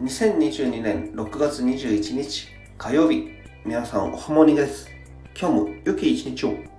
2022年6月21日火曜日。皆さんおはもにです。今日も良き一日を。